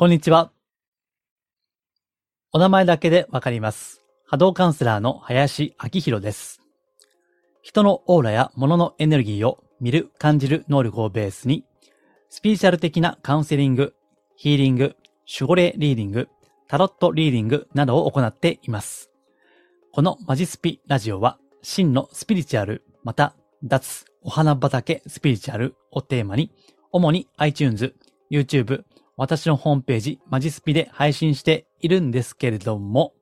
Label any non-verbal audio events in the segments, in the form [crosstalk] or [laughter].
こんにちは。お名前だけでわかります。波動カウンセラーの林明宏です。人のオーラや物のエネルギーを見る、感じる能力をベースに、スピリチュアル的なカウンセリング、ヒーリング、守護霊リーディング、タロットリーディングなどを行っています。このマジスピラジオは、真のスピリチュアル、また、脱、お花畑スピリチュアルをテーマに、主に iTunes、YouTube、私のホームページ、マジスピで配信しているんですけれども、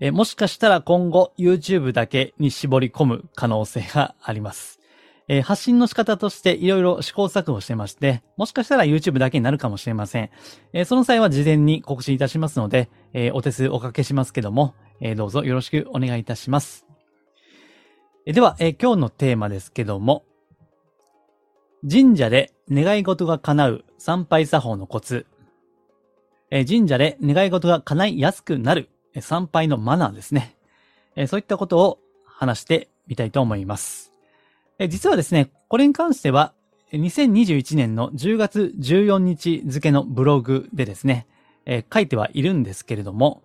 えもしかしたら今後 YouTube だけに絞り込む可能性があります。えー発信の仕方としていろいろ試行錯誤してまして、もしかしたら YouTube だけになるかもしれません。えーその際は事前に告知いたしますので、えーお手数おかけしますけども、えどうぞよろしくお願いいたします。えでは、え今日のテーマですけども、神社で願い事が叶う参拝作法のコツ。え神社で願い事が叶いやすくなる参拝のマナーですね。えそういったことを話してみたいと思います。え実はですね、これに関しては、2021年の10月14日付のブログでですね、え書いてはいるんですけれども、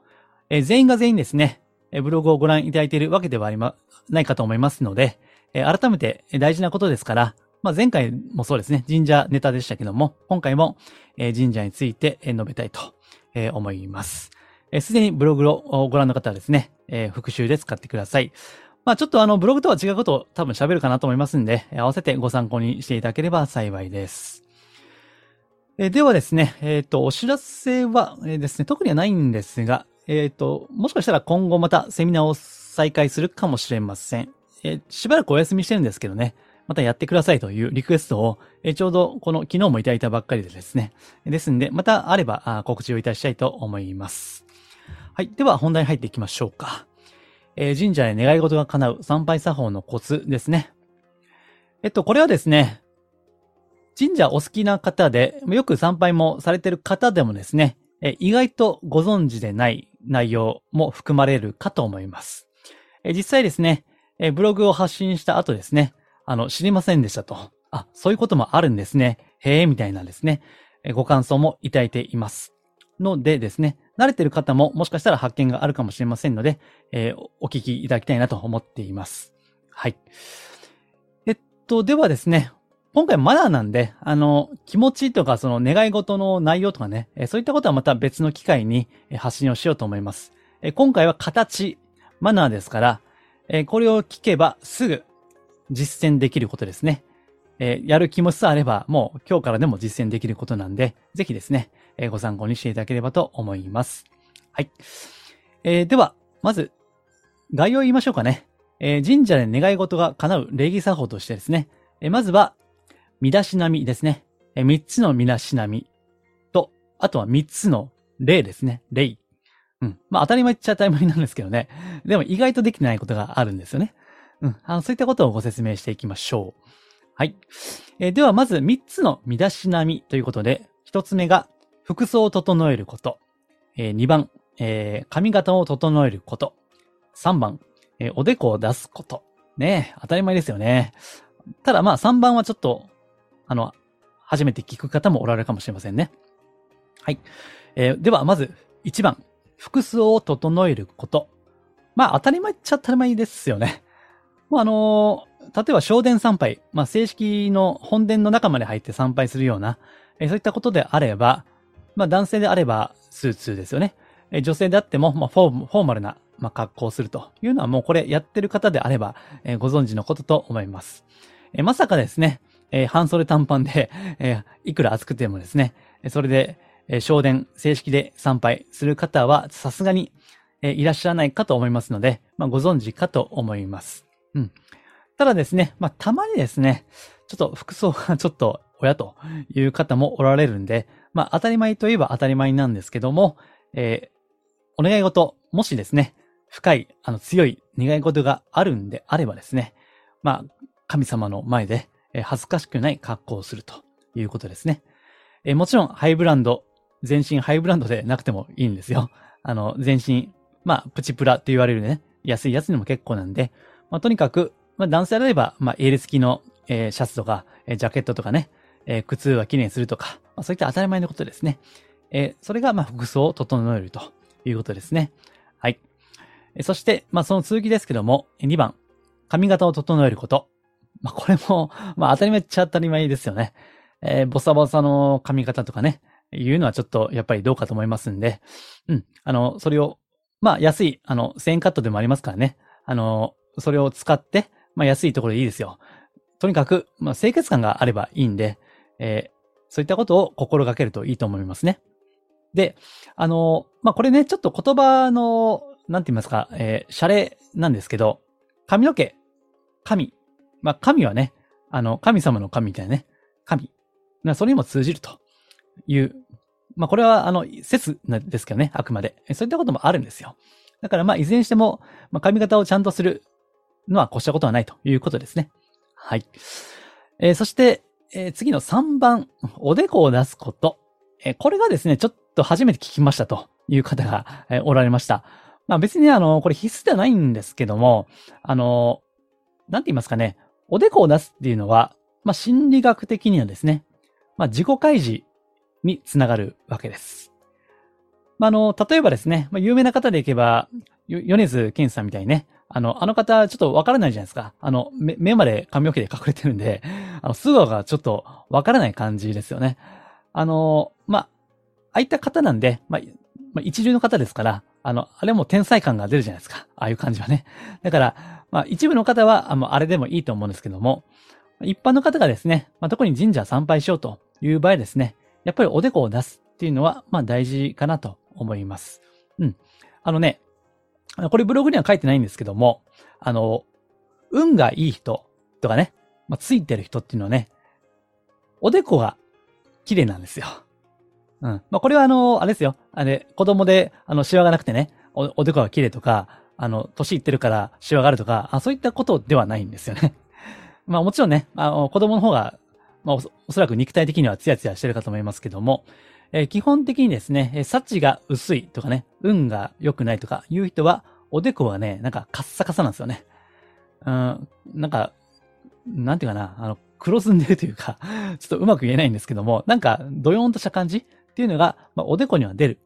え全員が全員ですね、ブログをご覧いただいているわけではありま、ないかと思いますので、改めて大事なことですから、まあ、前回もそうですね、神社ネタでしたけども、今回も、え神社について述べたいとえ思います。えすでにブログをご覧の方はですね、え復習で使ってください。まあちょっとあの、ブログとは違うことを多分喋るかなと思いますんで、合わせてご参考にしていただければ幸いです。えではですね、えっ、と、お知らせは、えーですね、特にはないんですが、えっ、と、もしかしたら今後またセミナーを再開するかもしれません。えしばらくお休みしてるんですけどね、またやってくださいというリクエストを、えちょうどこの昨日もいただいたばっかりでですね。ですんで、またあればあ告知をいたしたいと思います。はい。では本題に入っていきましょうか。えー神社で願い事が叶う参拝作法のコツですね。えっと、これはですね、神社お好きな方で、よく参拝もされてる方でもですね、え意外とご存知でない内容も含まれるかと思います。え実際ですね、えブログを発信した後ですね、あの、知りませんでしたと。あ、そういうこともあるんですね。へえ、みたいなですね、ご感想もいただいています。のでですね、慣れてる方ももしかしたら発見があるかもしれませんので、えーお聞きいただきたいなと思っています。はい。えっと、ではですね、今回マナーなんで、あの、気持ちとかその願い事の内容とかね、そういったことはまた別の機会に発信をしようと思います。今回は形、マナーですから、これを聞けばすぐ実践できることですね。えーやる気持ちさあれば、もう今日からでも実践できることなんで、ぜひですね、えーご参考にしていただければと思います。はい。えーでは、まず、概要を言いましょうかね。え神社で願い事が叶う礼儀作法としてですね、えまずは、身だしなみですね。えー三つの身だしなみと、あとは三つの礼ですね。礼。うん。まあ当たり前っちゃ当たり前なんですけどね。でも意外とできてないことがあるんですよね。うん。あの、そういったことをご説明していきましょう。はい。えーでは、まず3つの身だしなみということで、1つ目が、服装を整えること。え2番、えー髪型を整えること。3番、えーおでこを出すこと。ね当たり前ですよね。ただまあ3番はちょっと、あの、初めて聞く方もおられるかもしれませんね。はい。えーでは、まず1番、服装を整えること。まあ当たり前っちゃ当たり前ですよね。もうあのー例えば正殿参拝、まあ正式の本殿の中まで入って参拝するような、えーそういったことであれば、まあ男性であればスーツですよね。えー女性であっても、まあフォーマルな、まあ、格好をするというのはもうこれやってる方であれば、えーご存知のことと思います。えーまさかですね、えー半袖短パンで、[laughs] えーいくら暑くてもですね、えそれで、えー正殿正式で参拝する方はさすがに、えーいらっしゃらないかと思いますので、まあ、ご存知かと思います。うん。ただですね、まあ、たまにですね、ちょっと服装が [laughs] ちょっと親という方もおられるんで、まあ、当たり前といえば当たり前なんですけども、えーお願い事、もしですね、深い、あの、強い願い事があるんであればですね、まあ、神様の前で、えー恥ずかしくない格好をするということですね。えーもちろん、ハイブランド、全身ハイブランドでなくてもいいんですよ。あの、全身、まあ、プチプラって言われるね、安いやつにも結構なんで、まあ、とにかく、まあ、男性であれば、まあ、エール付きの、えーシャツとか、えージャケットとかね、えー靴はきれいにするとか、まあ、そういった当たり前のことですね。えー、それが、まあ、服装を整えるということですね。はい。えー、そして、まあ、その続きですけども、2番、髪型を整えること。まあ、これも、まあ、当たり前っちゃ当たり前ですよね。えー、ボサボサの髪型とかね、いうのはちょっとやっぱりどうかと思いますんで、うん、あの、それを、まあ、安い、あの、1000円カットでもありますからね、あの、それを使って、まあ、安いところでいいですよ。とにかく、まあ、清潔感があればいいんで、えー、そういったことを心がけるといいと思いますね。で、あの、まあ、これね、ちょっと言葉の、なんて言いますか、えー、シャレなんですけど、髪の毛、神。まあ、神はね、あの、神様の神みたいなね、神。それにも通じるという、まあ、これは、あの、説なんですけどね、あくまで。そういったこともあるんですよ。だから、まあ、いずれにしても、まあ、髪型をちゃんとするのは越したことはないということですね。はい。えー、そして、えー、次の3番、おでこを出すこと。えー、これがですね、ちょっと初めて聞きましたという方が、え、おられました。まあ別にあの、これ必須ではないんですけども、あの、なんて言いますかね、おでこを出すっていうのは、まあ心理学的にはですね、まあ自己開示につながるわけです。まああの、例えばですね、まあ有名な方でいけば、米津玄師さんみたいにね、あの、あの方、ちょっとわからないじゃないですか。あの、目目まで髪の毛で隠れてるんで、[laughs] あの、素顔がちょっとわからない感じですよね。あの、まあ、ああいった方なんで、まあ、まあ、一流の方ですから、あの、あれも天才感が出るじゃないですか。ああいう感じはね。だから、まあ、一部の方は、あの、あれでもいいと思うんですけども、一般の方がですね、まあ、特に神社参拝しようという場合ですね、やっぱりおでこを出すっていうのは、まあ、大事かなと思います。うん。あのね、これブログには書いてないんですけども、あの、運がいい人とかね、まあ、ついてる人っていうのはね、おでこが綺麗なんですよ。うん。まあ、これはあの、あれですよ。あれ、子供で、あの、シワがなくてね、お、おでこが綺麗とか、あの、年いってるからシワがあるとか、あそういったことではないんですよね。[laughs] まあ、もちろんね、あの、子供の方が、まあお、おそらく肉体的にはツヤツヤしてるかと思いますけども、えー、基本的にですね、幸が薄いとかね、運が良くないとかいう人は、おでこはね、なんかカッサカサなんですよね。うん、なんか、なんていうかな、あの、黒ずんでるというか、[laughs] ちょっとうまく言えないんですけども、なんか、ドヨーンとした感じっていうのが、まあ、おでこには出る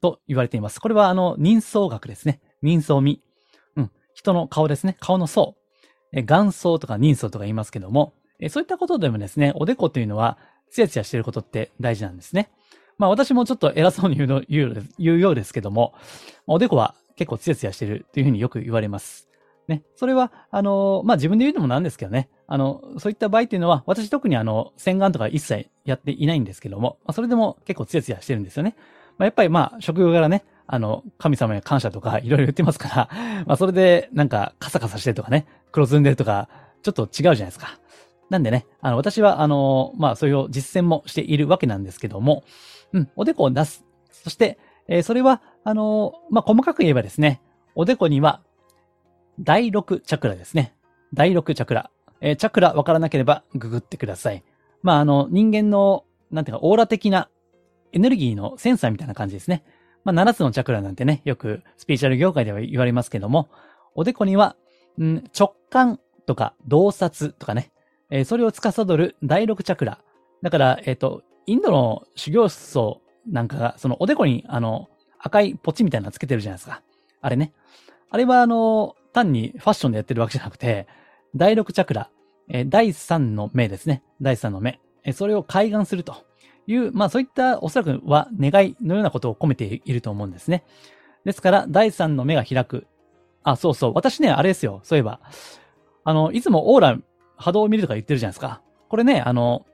と言われています。これは、あの、人相学ですね。人相味。うん。人の顔ですね。顔の層。え、眼相とか人相とか言いますけども、え、そういったことでもですね、おでこというのは、ツヤツヤしてることって大事なんですね。まあ私もちょっと偉そうに言うの [laughs] 言う言うようですけども、おでこは結構ツヤツヤしてるっていうふうによく言われます。ね。それは、あの、まあ、自分で言うのもなんですけどね。あの、そういった場合っていうのは、私特にあの、洗顔とか一切やっていないんですけども、まあ、それでも結構ツヤツヤしてるんですよね。まあ、やっぱりまあ、職業柄ね、あの、神様へ感謝とかいろいろ言ってますから、[laughs] まあ、それでなんかカサカサしてるとかね、黒ずんでるとか、ちょっと違うじゃないですか。なんでね、あの、私は、あの、まあ、そういう実践もしているわけなんですけども、うん、おでこを出す。そして、えー、それは、あの、まあ、細かく言えばですね、おでこには、第6チャクラですね。第6チャクラ。えー、チャクラわからなければググってください。まあ、あの、人間の、なんていうか、オーラ的なエネルギーのセンサーみたいな感じですね。まあ、7つのチャクラなんてね、よくスピーチャル業界では言われますけども、おでこには、ん直感とか洞察とかね、えー、それを司る第6チャクラ。だから、えっ、ー、と、インドの修行僧なんかが、そのおでこに、あの、赤いポチみたいなのつけてるじゃないですか。あれね。あれは、あの、単にファッションでやってるわけじゃなくて、第6チャクラ、え第3の目ですね。第3の目。えそれを開眼するという、まあそういったおそらくは願いのようなことを込めていると思うんですね。ですから、第3の目が開く。あ、そうそう。私ね、あれですよ。そういえば。あの、いつもオーラ、波動を見るとか言ってるじゃないですか。これね、あの、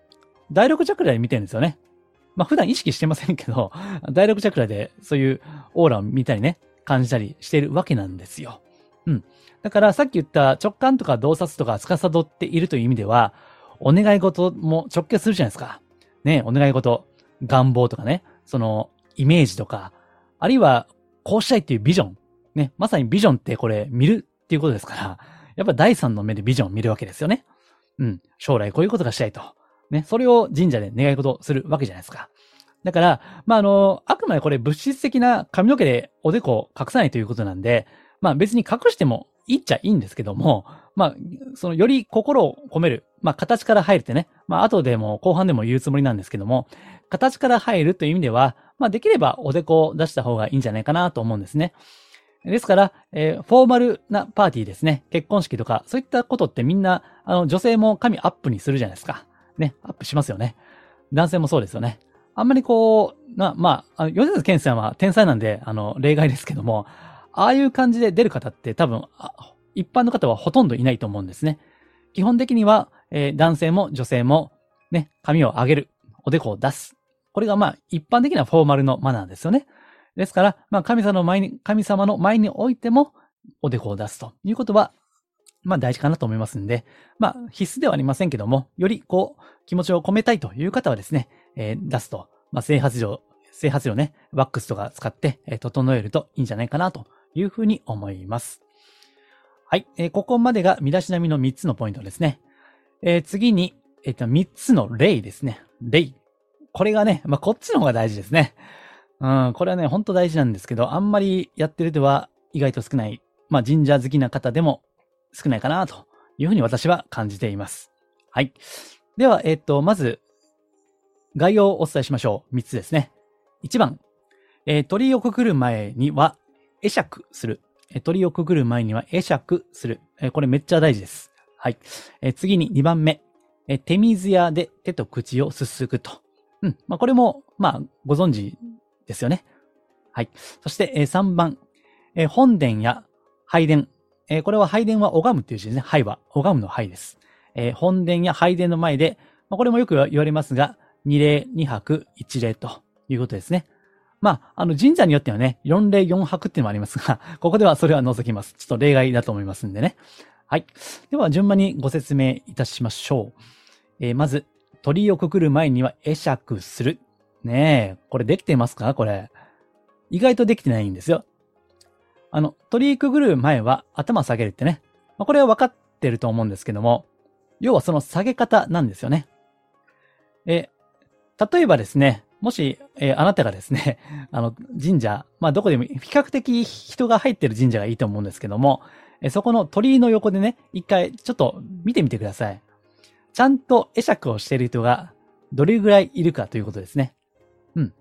第6チャクラで見てるんですよね。まあ普段意識してませんけど、[laughs] 第6チャクラでそういうオーラを見たりね、感じたりしてるわけなんですよ。うん。だからさっき言った直感とか洞察とか司っているという意味では、お願い事も直結するじゃないですか。ね、お願い事、願望とかね、そのイメージとか、あるいはこうしたいっていうビジョン。ね、まさにビジョンってこれ見るっていうことですから、やっぱ第三の目でビジョンを見るわけですよね。うん。将来こういうことがしたいと。ね、それを神社で願い事するわけじゃないですか。だから、まあ、あの、あくまでこれ物質的な髪の毛でおでこを隠さないということなんで、まあ別に隠してもいっちゃいいんですけども、まあ、そのより心を込める、まあ形から入るってね、まあ後でも後半でも言うつもりなんですけども、形から入るという意味では、まあできればおでこを出した方がいいんじゃないかなと思うんですね。ですから、えー、フォーマルなパーティーですね。結婚式とか、そういったことってみんな、あの、女性も髪アップにするじゃないですか。ね、アップしますよね。男性もそうですよね。あんまりこう、な、まあ、吉田健さんは天才なんで、あの、例外ですけども、ああいう感じで出る方って多分、一般の方はほとんどいないと思うんですね。基本的には、えー、男性も女性も、ね、髪を上げる、おでこを出す。これがまあ、一般的なフォーマルのマナーですよね。ですから、まあ、神様の前に、神様の前においても、おでこを出すということは、まあ大事かなと思いますんで、まあ必須ではありませんけども、よりこう、気持ちを込めたいという方はですね、えー、出すと、まあ整髪料、整髪料ね、ワックスとか使って、えー、整えるといいんじゃないかなというふうに思います。はい、えー、ここまでが身だしなみの3つのポイントですね。えー、次に、えっ、と、3つの例ですね。例。これがね、まあこっちの方が大事ですね。うん、これはね、ほんと大事なんですけど、あんまりやってる人は意外と少ない。まあ神社好きな方でも少ないかなというふうに私は感じています。はい。では、えっ、と、まず、概要をお伝えしましょう。3つですね。1番、えー、鳥をくぐる前には、会釈する。えー、鳥をくぐる前には会釈する。えー、これめっちゃ大事です。はい。えー、次に2番目、えー、手水屋で手と口をすすぐと。うん。まあ、これも、まあ、ご存知ですよね。はい。そして、えー、3番、えー、本殿や拝殿、えー、これは拝殿は拝むっていう字ですね。拝は、拝むの拝です。えー、本殿や拝殿の前で、まあ、これもよく言われますが、二礼二泊一礼ということですね。まあ、あの神社によってはね、四礼四泊っていうのもありますが、[laughs] ここではそれは除きます。ちょっと例外だと思いますんでね。はい。では、順番にご説明いたしましょう。えー、まず、鳥居をくくる前には会釈する。ねえ、これできてますか？これ。意外とできてないんですよ。あの、鳥居くぐる前は頭下げるってね。まあ、これは分かってると思うんですけども、要はその下げ方なんですよね。え、例えばですね、もし、えー、あなたがですね、[laughs] あの、神社、まあ、どこでも比較的人が入ってる神社がいいと思うんですけども、えそこの鳥居の横でね、一回ちょっと見てみてください。ちゃんと会釈をしている人がどれぐらいいるかということですね。うん。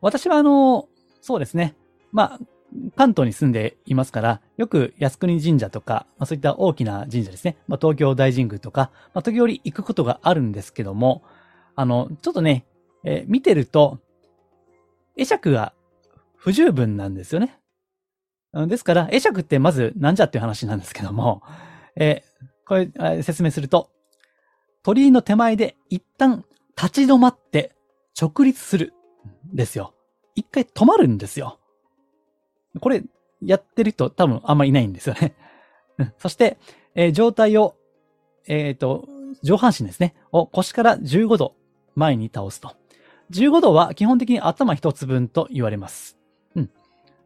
私はあの、そうですね。まあ、関東に住んでいますから、よく靖国神社とか、まあ、そういった大きな神社ですね。まあ、東京大神宮とか、まあ、時折行くことがあるんですけども、あの、ちょっとね、えー、見てると、会釈が不十分なんですよね。ですから、会釈ってまずなんじゃっていう話なんですけども、えー、これ、説明すると、鳥居の手前で一旦立ち止まって直立するんですよ。一回止まるんですよ。これ、やってる人多分あんまりいないんですよね。[laughs] そして、えー、状態を、えっ、ー、と、上半身ですね、を腰から15度前に倒すと。15度は基本的に頭一つ分と言われます。うん。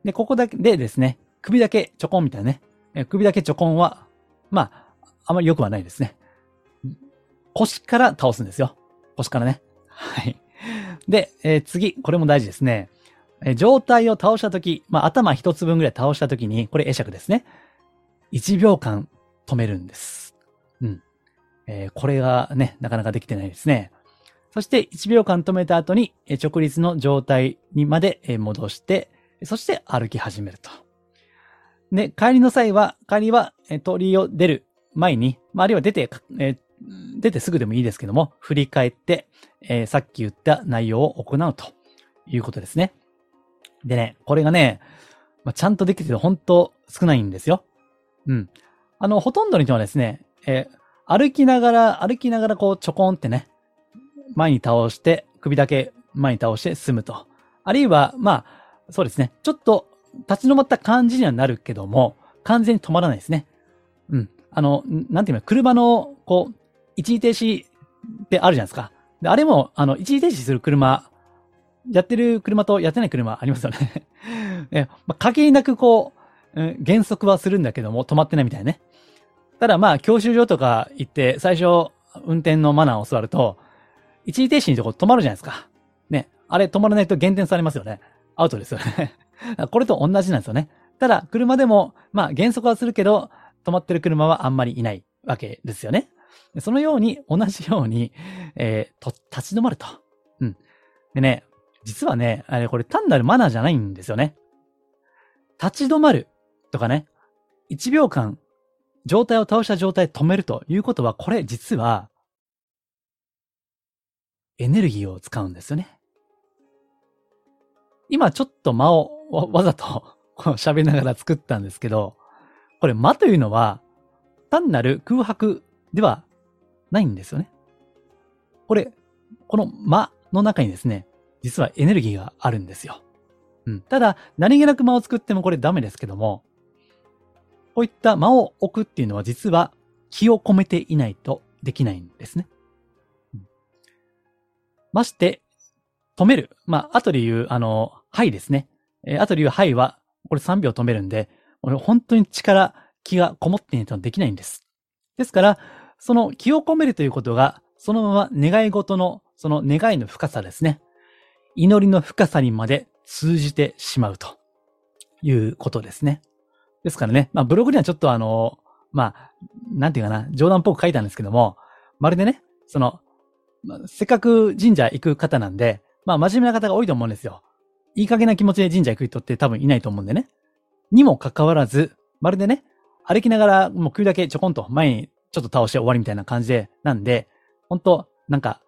で、ここだけでですね、首だけちょこんみたいなね。え、首だけちょこんは、まあ、あまり良くはないですね。腰から倒すんですよ。腰からね。はい。で、えー、次、これも大事ですね。え状態を倒したとき、まあ、頭一つ分ぐらい倒したときに、これ会釈ですね。1秒間止めるんです。うん。えー、これがね、なかなかできてないですね。そして1秒間止めた後に直立の状態にまで戻して、そして歩き始めると。で、帰りの際は、帰りは鳥居を出る前に、まあ、あるいは出て、え、出てすぐでもいいですけども、振り返って、えー、さっき言った内容を行うということですね。でね、これがね、まあ、ちゃんとできてる本当少ないんですよ。うん。あの、ほとんどの人はですね、えー、歩きながら、歩きながらこうちょこんってね、前に倒して、首だけ前に倒して進むと。あるいは、まあ、そうですね。ちょっと立ち止まった感じにはなるけども、完全に止まらないですね。うん。あの、なんていうの、車の、こう、一時停止ってあるじゃないですか。で、あれも、あの、一時停止する車やってる車とやってない車ありますよね [laughs] え、まあ、限りなくこう、うん、減速はするんだけども、止まってないみたいね。ただまあ、教習所とか行って、最初、運転のマナーを教わると、一時停止にとこ止まるじゃないですか。ね。あれ止まらないと減点されますよね。アウトですよね [laughs] これと同じなんですよね。ただ、車でも、まあ、減速はするけど、止まってる車はあんまりいないわけですよね。そのように、同じように、えー、と、立ち止まると。うん。でね、実はね、あれこれ単なるマナーじゃないんですよね。立ち止まるとかね、1秒間状態を倒した状態止めるということは、これ実はエネルギーを使うんですよね。今ちょっと間をわざと喋りながら作ったんですけど、これ間というのは単なる空白ではないんですよね。これ、この間の中にですね、実はエネルギーがあるんですよ。うん。ただ、何気なく間を作ってもこれダメですけども、こういった間を置くっていうのは実は気を込めていないとできないんですね。うん、まして、止める。まあ、後で言う、あの、はいですね。えー、後で言うはいは、これ3秒止めるんで、俺本当に力、気がこもっていないとできないんです。ですから、その気を込めるということが、そのまま願い事の、その願いの深さですね。祈りの深さにまで通じてしまうということですね。ですからね、まあブログにはちょっとあの、まあ、なんていうかな、冗談っぽく書いたんですけども、まるでね、その、まあ、せっかく神社行く方なんで、まあ真面目な方が多いと思うんですよ。いい加減な気持ちで神社行く人って多分いないと思うんでね。にもかかわらず、まるでね、歩きながらもう首だけちょこんと前にちょっと倒して終わりみたいな感じで、なんで、ほんと、なんか、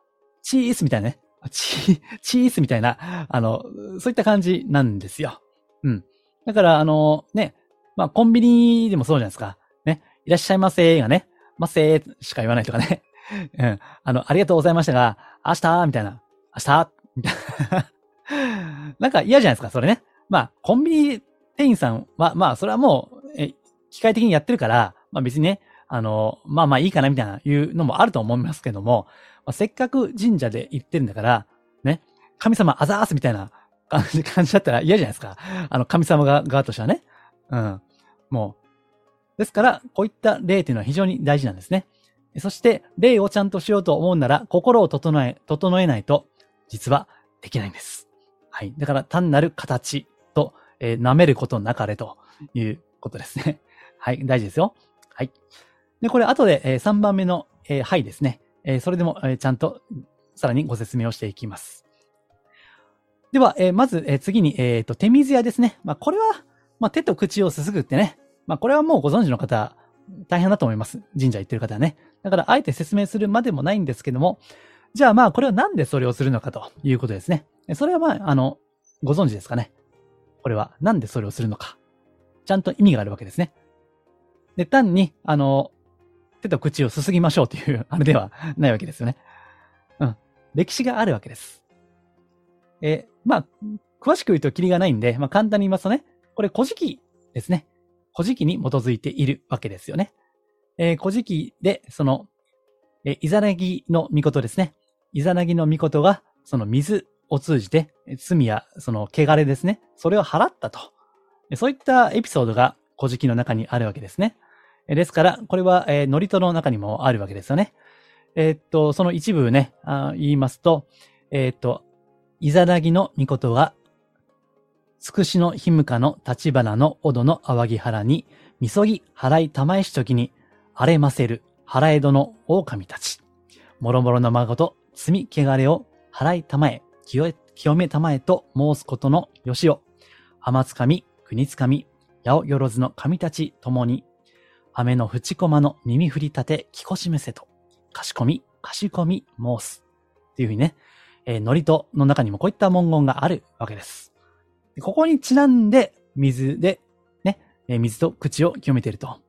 チースみたいなね。チー、[laughs] チースみたいな、あの、そういった感じなんですよ。うん。だから、あの、ね、まあ、コンビニでもそうじゃないですか。ね、いらっしゃいませがね、ませーしか言わないとかね。[laughs] うん。あの、ありがとうございましたが、明日みたいな。明日みたいな。[laughs] なんか嫌じゃないですか、それね。まあ、コンビニ店員さんは、まあ、それはもう、え、機械的にやってるから、まあ別にね、あの、まあまあいいかなみたいないうのもあると思いますけども、まあ、せっかく神社で行ってるんだから、ね、神様あざーすみたいな感じ感じだったら嫌じゃないですか。あの、神様が側としてはね。うん。もう。ですから、こういった例っていうのは非常に大事なんですね。そして、例をちゃんとしようと思うなら、心を整え、整えないと、実はできないんです。はい。だから、単なる形と、えー、舐めることなかれということですね。はい。大事ですよ。はい。で、これ後で、えー、3番目の、えー、はいですね。えー、それでも、え、ちゃんとさらにご説明をしていきます。では、え、まず、え、次に、えっ、と、手水屋ですね。まあ、これは、まあ、手と口をすすぐってね。まあ、これはもうご存知の方、大変だと思います。神社行ってる方はね。だから、あえて説明するまでもないんですけども、じゃあまあ、これはなんでそれをするのかということですね。それはまあ、あの、ご存知ですかね。これは、なんでそれをするのか。ちゃんと意味があるわけですね。で、単に、あの、手と口をすすぎましょうという、あれではないわけですよね。うん。歴史があるわけです。え、まあ、詳しく言うとキリがないんで、まあ簡単に言いますとね、これ古事記ですね。古事記に基づいているわけですよね。えー、古事記で、その、えー、イザナギの御事ですね。イザナギの御事が、その水を通じて、罪やその汚れですね。それを払ったと。そういったエピソードが古事記の中にあるわけですね。ですから、これは、えー、ノリトの中にもあるわけですよね。えー、っと、その一部ね、あ言いますと、えー、っと、イザナギの御事が、つくしのひむかの立花のおどの淡木原に、みそぎ払い玉石時に、荒れませる腹江戸の狼たち。もろもろの孫と罪汚れを払い玉へ、清め玉へと申すことのよしを、浜つかみ、国つかみ、八百万の神たちともに、雨の淵駒の耳振り立て、聞こしめせと、かしこみ、かしこみ、申す。っていうふうにね、えー、ノリとの中にもこういった文言があるわけです。ここにちなんで、水で、ね、えー、水と口を清めていると。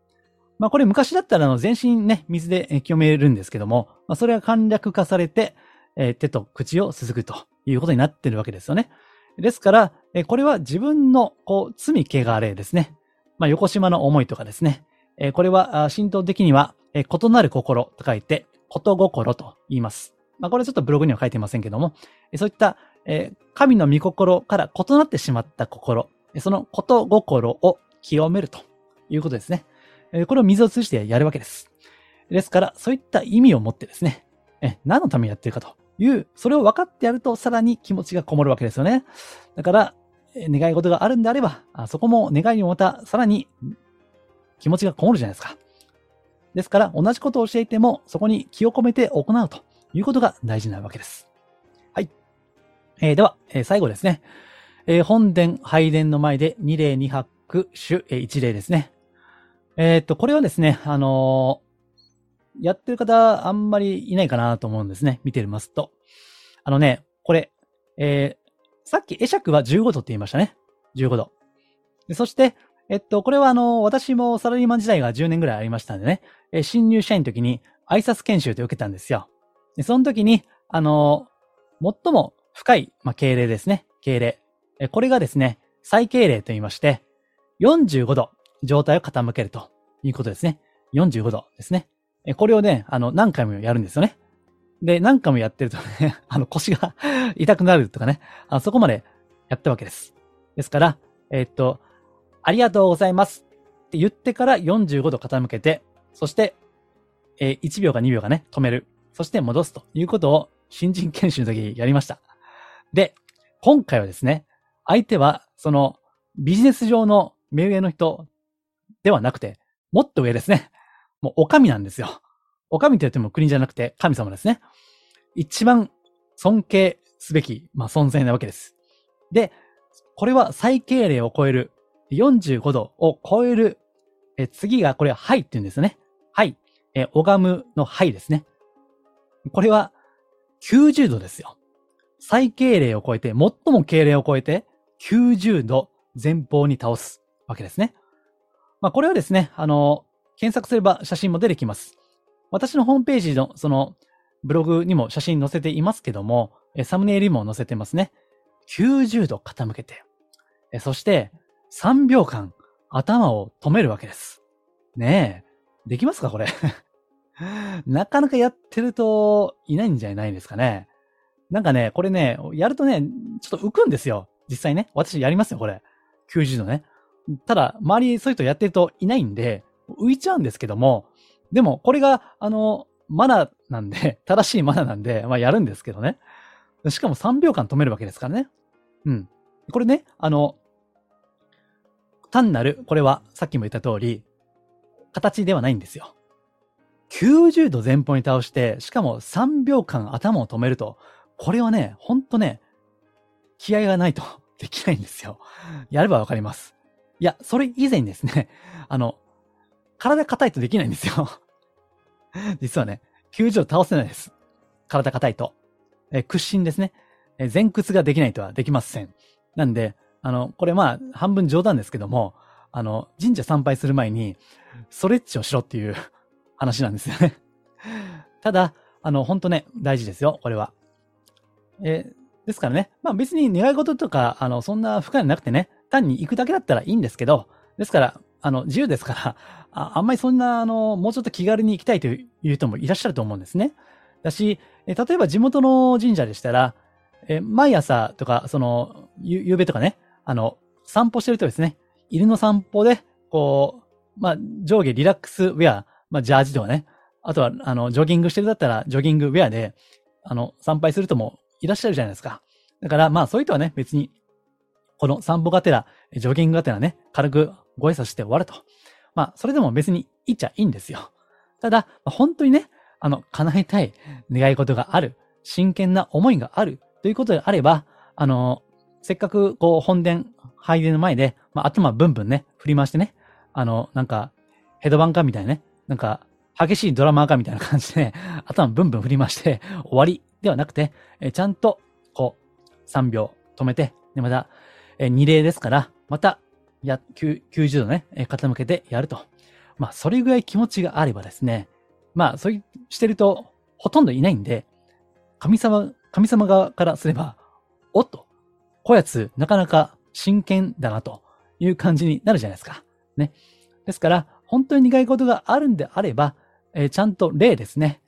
まあこれ昔だったらの全身ね、水で清めるんですけども、まあそれが簡略化されて、えー、手と口をすすぐということになってるわけですよね。ですから、えこれは自分の、こう、罪汚れですね。まあ横島の思いとかですね。えこれは、神道的には、え異なる心と書いて、こと心と言います。まあ、これちょっとブログには書いていませんけども、そういった、え神の御心から異なってしまった心、そのこと心を清めるということですね。これを水を通じてやるわけです。ですから、そういった意味を持ってですね、え何のためにやってるかという、それを分かってやるとさらに気持ちがこもるわけですよね。だから、願い事があるんであれば、そこも願いにもまたさらに気持ちがこもるじゃないですか。ですから、同じことを教えても、そこに気を込めて行うということが大事なわけです。はい。えー、では、えー、最後ですね。えー、本殿、拝殿の前で二礼二拍手、えー、一礼ですね。えー、っと、これはですね、あのー、やってる方あんまりいないかなと思うんですね。見てますと。あのね、これ、えー、さっき会釈は15度って言いましたね。15度。そして、えっと、これはあの、私もサラリーマン時代が10年ぐらいありましたんでね、え、新入社員の時に挨拶研修って受けたんですよ。で、その時に、あの、最も深い、まあ、敬礼ですね。敬礼。え、これがですね、再敬礼と言いまして、45度、状態を傾けるということですね。45度ですね。え、これをね、あの、何回もやるんですよね。で、何回もやってるとね、[laughs] あの、腰が痛くなるとかね、あそこまでやったわけです。ですから、え、っと、ありがとうございますって言ってから45度傾けて、そして、えー、1秒か2秒かね、止める。そして戻すということを新人研修の時にやりました。で、今回はですね、相手は、その、ビジネス上の目上の人ではなくて、もっと上ですね。もう、お上なんですよ。お上って言っても国じゃなくて神様ですね。一番尊敬すべき、まあ、存在なわけです。で、これは最敬礼を超える45度を超える、え次がこれははいって言うんですね。はい。え拝むのはいですね。これは90度ですよ。最敬礼を超えて、最も敬礼を超えて、90度前方に倒すわけですね。まあ、これはですね、あの、検索すれば写真も出てきます。私のホームページの、その、ブログにも写真載せていますけども、サムネイルにも載せてますね。90度傾けて、そして3秒間頭を止めるわけです。ねえ。できますかこれ？[laughs] なかなかやってるといないんじゃないですかね。なんかね、これね、やるとね、ちょっと浮くんですよ。実際ね。私やりますよ、これ。90度ね。ただ、周りそういう人やってるといないんで、浮いちゃうんですけども、でも、これが、あの、マナーなんで、[laughs] 正しいマナーなんで、まあやるんですけどね。しかも3秒間止めるわけですからね。うん。これね、あの、単なる、これはさっきも言った通り、形ではないんですよ。90度前方に倒して、しかも3秒間頭を止めると、これはね、ほんとね、気合がないと [laughs] できないんですよ。やればわかります。いや、それ以前にですね、あの、体硬いとできないんですよ。[laughs] 実はね、90度倒せないです。体硬いと。え屈伸ですね。え前屈ができないとはできません。なんで、あの、これまあ、半分冗談ですけども、あの、神社参拝する前に、ストレッチをしろっていう [laughs] 話なんですよね。ただ、あの、ほんとね、大事ですよ、これは。えですからね、まあ別に願い事とか、あの、そんな深いなくてね、単に行くだけだったらいいんですけど、ですから、あの、自由ですから、ああんまりそんな、あの、もうちょっと気軽に行きたいという人もいらっしゃると思うんですね。だし、え例えば地元の神社でしたら、え毎朝とか、その、ゆ、ゆうべとかね、あの、散歩してるとですね、犬の散歩で、こう、まあ、上下リラックスウェア、まあ、ジャージとかね、あとは、あの、ジョギングしてるだったら、ジョギングウェアで、あの、参拝する人もいらっしゃるじゃないですか。だから、まあ、そういう人はね、別に、この散歩がてら、ジョギングがてらね、軽くご挨拶して終わると。まあ、それでも別にいいっちゃいいんですよ。ただ、本当にね、あの、叶えたい願い事がある、真剣な思いがあるということであれば、あの、せっかく、こう、本殿、拝殿の前で、まあ、頭ブンブンね、振り回してね、あの、なんか、ヘドバンカみたいなね、なんか、激しいドラマーかみたいな感じで、[laughs] 頭ブンブン振り回して終わりではなくて、えちゃんと、こう、3秒止めて、で、また、え2例ですから、また、や、90度ね、傾けてやると。まあ、それぐらい気持ちがあればですね、まあ、そういうしてると、ほとんどいないんで、神様、神様側からすれば、おっと、こやつ、なかなか真剣だな、という感じになるじゃないですか。ね。ですから、本当に願い事があるんであれば、えー、ちゃんと例ですね。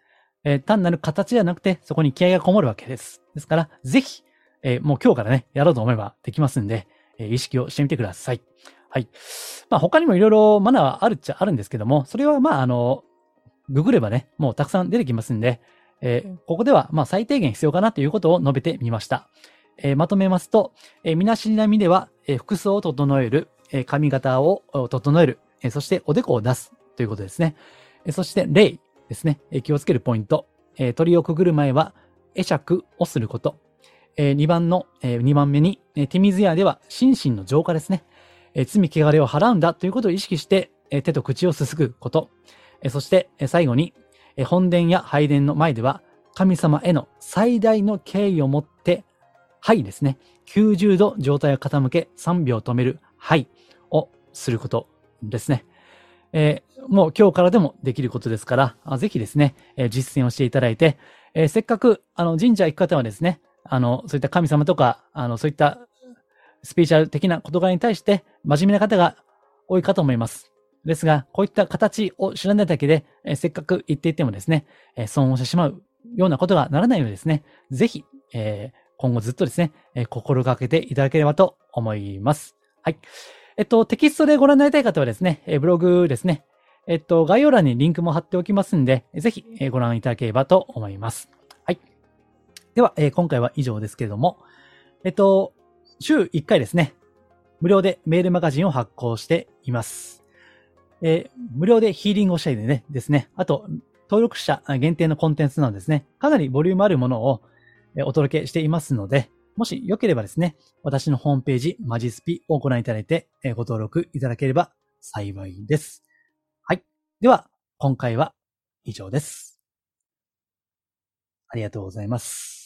えー、単なる形じゃなくて、そこに気合がこもるわけです。ですから、ぜひ、えー、もう今日からね、やろうと思えばできますんで、え意識をしてみてください。はい。まあ他にもいろいろマナーはあるっちゃあるんですけども、それはまああの、ググればね、もうたくさん出てきますんで、えー、ここではまあ最低限必要かなということを述べてみました。えー、まとめますと、えー、みなしなみでは、えー、服装を整える、えー、髪型を整える、えー、そしておでこを出すということですね。えー、そして礼ですね、えー、気をつけるポイント、えー、鳥をくぐる前は会釈をすること、え2番の、え2番目に、え手水屋では心身の浄化ですね。え罪汚れを払うんだということを意識して、え手と口をすすぐこと。えそして、え最後に、え本殿や拝殿の前では神様への最大の敬意を持って、はいですね。90度状態を傾け3秒止めるはいをすることですね。えー、もう今日からでもできることですから、ぜひですね、えー、実践をしていただいて、えー、せっかく、あの、神社行く方はですね、あの、そういった神様とか、あの、そういったスピーチャル的な事柄に対して真面目な方が多いかと思います。ですが、こういった形を知らないだけで、え、せっかく言っていてもですね、え、損をしてしまうようなことがならないようにですね、ぜひ、え、今後ずっとですね、え、心がけていただければと思います。はい。えっと、テキストでご覧になりたい方はですね、え、ブログですね、えっと、概要欄にリンクも貼っておきますんで、ぜひ、ご覧いただければと思います。はい。では、え、今回は以上ですけれども、えっと、週1回ですね、無料でメールマガジンを発行しています。えー、無料でヒーリングをしたいでね、ですね。あと、登録者限定のコンテンツなんですね。かなりボリュームあるものをお届けしていますので、もしよければですね、私のホームページ、マジスピをご覧いただいて、ご登録いただければ幸いです。はい。では、今回は以上です。ありがとうございます。